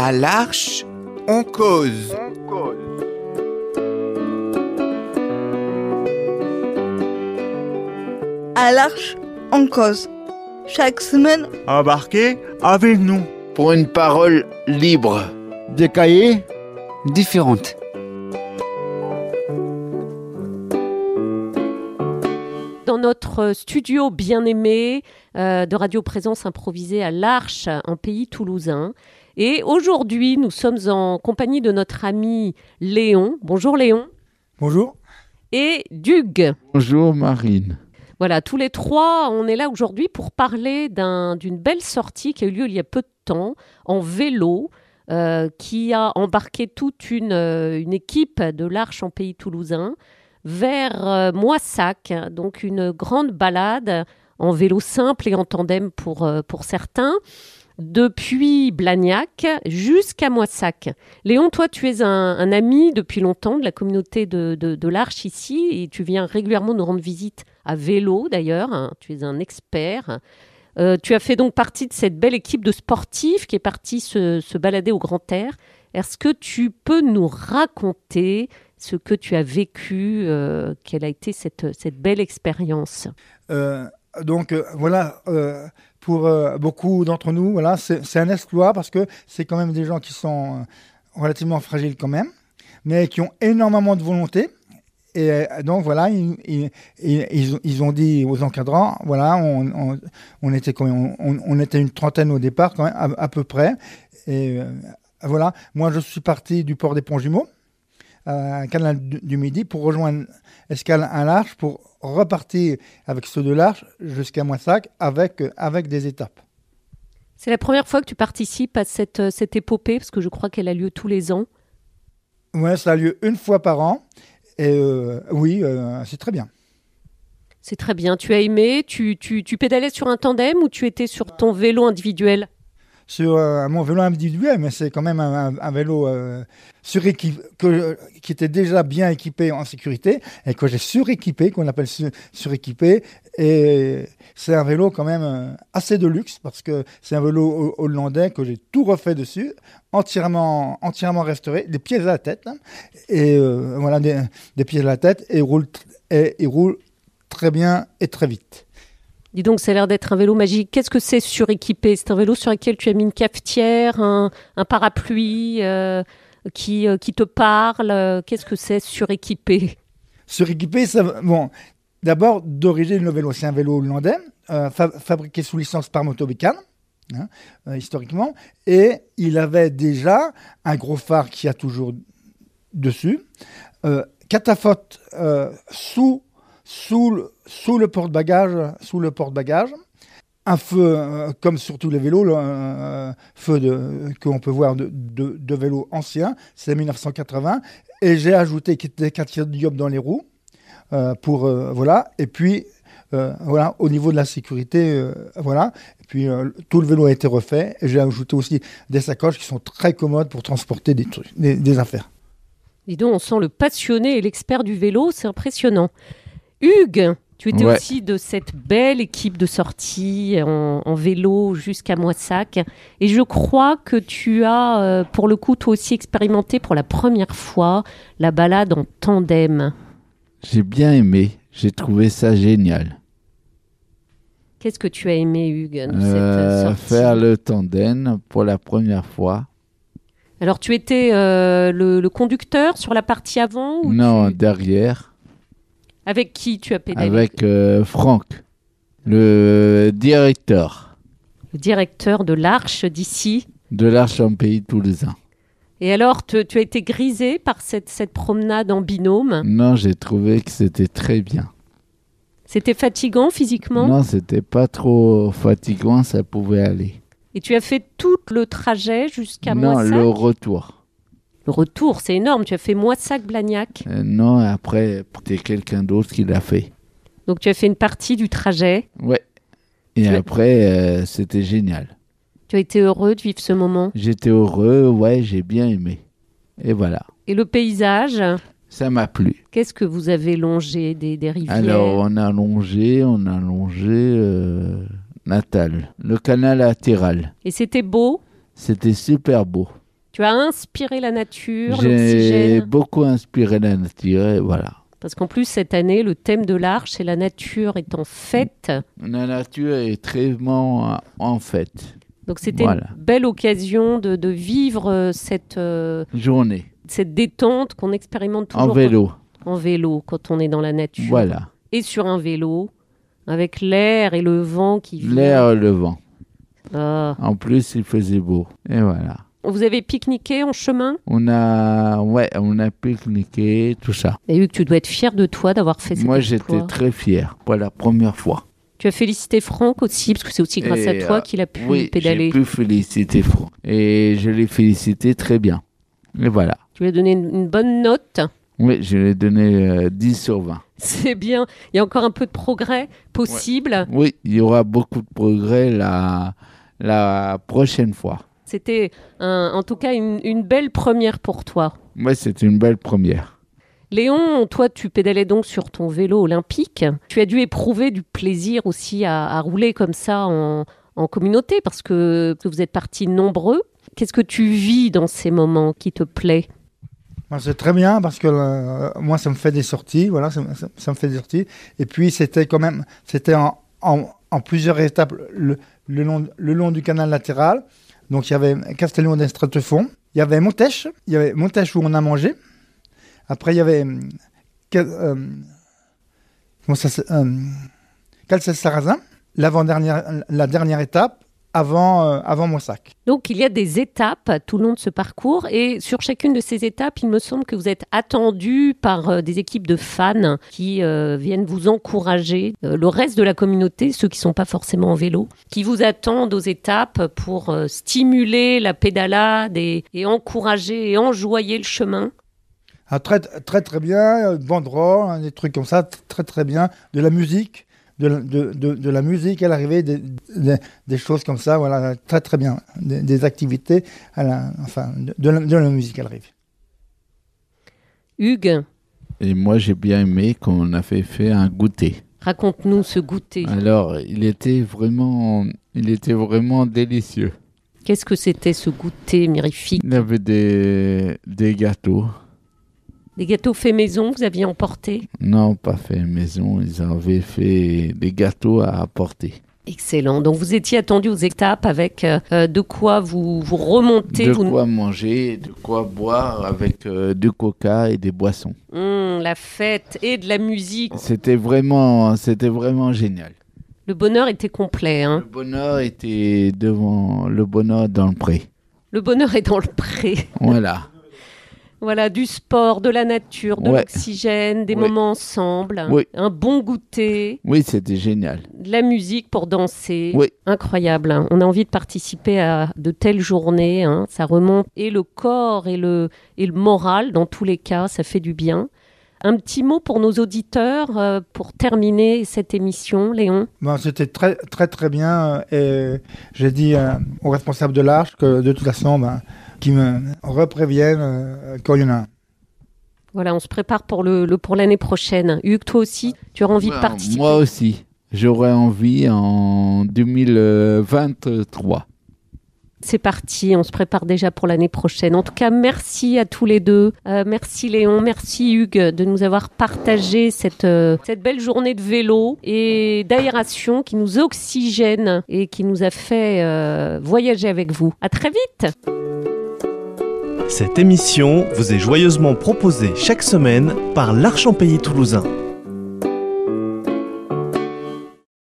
À l'Arche, on cause. À l'Arche, on cause. Chaque semaine, Embarquez avec nous. pour une parole libre. Des cahiers différentes. Dans notre studio bien-aimé euh, de Radio Présence improvisée à l'Arche, en pays toulousain. Et aujourd'hui, nous sommes en compagnie de notre ami Léon. Bonjour Léon. Bonjour. Et Dugue. Bonjour Marine. Voilà, tous les trois, on est là aujourd'hui pour parler d'un- d'une belle sortie qui a eu lieu il y a peu de temps en vélo, euh, qui a embarqué toute une, euh, une équipe de l'Arche en pays toulousain vers euh, Moissac, donc une grande balade en vélo simple et en tandem pour, euh, pour certains, depuis Blagnac jusqu'à Moissac. Léon, toi, tu es un, ami depuis longtemps de la communauté de, l'Arche ici et tu viens régulièrement nous rendre visite à vélo d'ailleurs. hein. Tu es un expert. Euh, tu as fait donc partie de cette belle équipe de sportifs qui est partie se, balader au grand air. Est-ce que tu peux nous raconter ce que tu as vécu, euh, quelle a été cette, cette belle expérience? Euh, donc euh, voilà, euh, pour euh, beaucoup d'entre nous, voilà, c'est un exploit parce que c'est quand même des gens qui sont relativement fragiles quand même, mais qui ont énormément de volonté. Et donc voilà, ils, ils, ils- ils ont- dit aux encadrants, voilà, on, on, était on, était une trentaine au départ quand même, à, peu près. Et voilà, moi je suis parti du port des Ponts-Jumeaux, à Canal du Midi, pour rejoindre Escale à l'Arche, pour repartir avec ceux de l'Arche jusqu'à Moissac avec, avec des étapes. C'est la première fois que tu participes à cette, cette épopée, parce que je crois qu'elle a lieu tous les ans. Ouais, ça a lieu une fois par an. Et euh, oui, euh, c'est très bien. C'est très bien. Tu as aimé tu, tu, tu pédalais sur un tandem ou tu étais sur ton vélo individuel? Sur euh, mon vélo individuel, mais c'est quand même un, un- un vélo euh, que, qui était déjà bien équipé en sécurité et que j'ai suréquipé, qu'on appelle su- suréquipé. Et c'est un vélo quand même euh, assez de luxe parce que c'est un vélo ho- hollandais que j'ai tout refait dessus, entièrement, restauré, des pieds à la tête. hein. et euh, voilà, des, à la tête et il roule très bien et très vite. Dis donc, ça a l'air d'être un vélo magique. Qu'est-ce que c'est suréquipé? C'est un vélo sur lequel tu as mis une cafetière, un, parapluie euh, qui, euh, qui te parle? Qu'est-ce que c'est suréquipé? Suréquipé, ça, bon, d'abord, d'origine, le vélo, c'est un vélo hollandais, euh, fa- fabriqué sous licence par Motobecan, hein, historiquement, et il avait déjà un gros phare qui a toujours dessus, euh, sous, sous le, sous le porte-bagages, sous le porte-bagages, un feu, euh, comme sur tous les vélos, là, un feu de, qu'on peut voir de, de, de vélos anciens, c'est 1980, et j'ai ajouté des diop dans les roues, euh, pour, euh, voilà, et puis, euh, voilà, au niveau de la sécurité, euh, voilà, et puis euh, tout le vélo a été refait, et j'ai ajouté aussi des sacoches qui sont très commodes pour transporter des trucs, des, des affaires. Dis donc, on sent le passionné et l'expert du vélo. C'est impressionnant. Hugues, tu étais Ouais. aussi de cette belle équipe de sortie en, en vélo jusqu'à Moissac. Et je crois que tu as, euh, pour le coup, toi aussi expérimenté pour la première fois la balade en tandem. J'ai bien aimé, j'ai trouvé ça génial. Qu'est-ce que tu as aimé, Hugues, de cette Euh, sortie? faire le tandem pour la première fois. Alors, tu étais euh, le, le conducteur sur la partie avant ou Non, tu- derrière, Avec qui tu as pédalé avec euh, Franck, le directeur Le directeur de l'Arche d'ici. de l'Arche en pays toulousain. Et alors, te- tu as été grisé par cette, cette promenade en binôme? Non, j'ai trouvé que c'était très bien. C'était fatigant physiquement? Non, c'était pas trop fatigant, ça pouvait aller. Et tu as fait tout le trajet jusqu'à non, Moissac? le retour. Le retour, c'est énorme. Tu as fait Moissac-Blagnac. Euh, non, après, c'était quelqu'un d'autre qui l'a fait. Donc, tu as fait une partie du trajet. Ouais. Et Tu après, euh, c'était génial. Tu as été heureux de vivre ce moment? J'étais heureux, ouais, j'ai bien aimé. Et voilà, Et le paysage, ça m'a plu. qu'est-ce que vous avez longé des, des rivières? Alors, on a longé, on a longé euh, Natal, le canal latéral. Et c'était beau? C'était super beau. Tu as inspiré la nature, J'ai beaucoup inspiré la nature, et voilà. Parce qu'en plus, cette année, le thème de l'arche, c'est la nature est en fête. La nature est très en en fête. Donc c'était Voilà. une belle occasion de, de vivre euh, cette, euh, Journée, cette détente qu'on expérimente toujours en vélo, en vélo quand on est dans la nature. voilà. Et sur un vélo, avec l'air et le vent qui vient. L'air, le vent. Ah. En plus, il faisait beau. Et voilà. Vous avez pique-niqué en chemin? On a, ouais, on a pique-niqué, tout ça. Et Hugues, tu dois être fier de toi d'avoir fait cet Moi, j'étais très fier pour la première fois. Tu as félicité Franck aussi, parce que c'est aussi grâce Et, à toi euh, qu'il a pu Oui, j'ai pédaler. pu féliciter Franck. Et je l'ai félicité très bien. Et voilà. Tu lui as donné une, une bonne note? Oui, je lui ai donné euh, 10 sur 20. C'est bien. Il y a encore un peu de progrès possible. Oui, il y aura beaucoup de progrès la, la prochaine fois. C'était un- en tout cas une, une belle première pour toi. Moi, c'est une belle première. Léon, toi, tu pédalais donc sur ton vélo olympique. Tu as dû éprouver du plaisir aussi à, à rouler comme ça en, en communauté parce que, que vous êtes partis nombreux. Qu'est-ce que tu vis dans ces moments qui te plaît? C'est très bien parce que euh, moi, ça me fait des sorties. Voilà, ça, ça- ça me fait des sorties. Et puis, c'était quand même, c'était en, en- en plusieurs étapes le, le long, le long du canal latéral. Donc, il y avait Castellon d'Estratefond. Il y avait Montèche. Il y avait Montèche où on a mangé. Après, il y avait. euh, s'appelle euh, Calcès-Sarrazin. L'avant-dernière, la dernière étape avant, euh, avant Moissac. Donc, il y a des étapes tout le long de ce parcours et sur chacune de ces étapes, il me semble que vous êtes attendu par euh, des équipes de fans qui euh, viennent vous encourager, euh, le reste de la communauté, ceux qui sont pas forcément en vélo, qui vous attendent aux étapes pour stimuler la pédalade et, et encourager et enjoyer le chemin. Ah, très, très très bien, banderole, hein, des trucs comme ça, très très bien, de la musique, de, la- de, de, de la musique à l'arrivée, des, des, des choses comme ça, voilà, très très bien, des, des activités, à la, enfin, de, de la, de la musique à l'arrivée. Hugues, Et moi, j'ai bien aimé qu'on avait fait un goûter. raconte-nous ce goûter. Alors, il était vraiment, il était vraiment délicieux. Qu'est-ce que c'était ce goûter mirifique? Il y avait des, des gâteaux. Des gâteaux faits maison, vous aviez emporté? Non, pas fait maison. Ils avaient fait des gâteaux à apporter. Excellent. Donc vous étiez attendu aux étapes avec euh, euh, de quoi vous, vous remontez. De vous... quoi manger, de quoi boire avec euh, du coca et des boissons. Hum, la fête et de la musique. C'était vraiment, c'était vraiment génial. Le bonheur était complet. Hein. Le bonheur était devant le bonheur dans le pré. Le bonheur est dans le pré. Voilà. Voilà, du sport, de la nature, de Ouais. l'oxygène, des moments ensemble, Oui. un bon goûter, Oui, c'était génial. de la musique pour danser. Oui. Incroyable. hein. On a envie de participer à de telles journées. hein. Ça remonte et le corps et le, et le moral, dans tous les cas, ça fait du bien. Un petit mot pour nos auditeurs euh, pour terminer cette émission, Léon? Bon, C'était très très très bien et j'ai dit euh, au responsable de l'Arche que de toute façon, ben, qu'ils me repréviennent euh, quand il y en a un. Voilà, on se prépare pour le, le- pour l'année prochaine. Hugues, toi aussi, tu auras envie de Ouais, participer. Moi aussi. J'aurais envie en 2023. C'est parti, on se prépare déjà pour l'année prochaine. En tout cas, merci à tous les deux. Euh, merci Léon, merci Hugues de nous avoir partagé cette, euh, cette belle journée de vélo et d'aération qui nous oxygène et qui nous a fait euh, voyager avec vous. À très vite Cette émission vous est joyeusement proposée chaque semaine par l'Archempélie toulousain.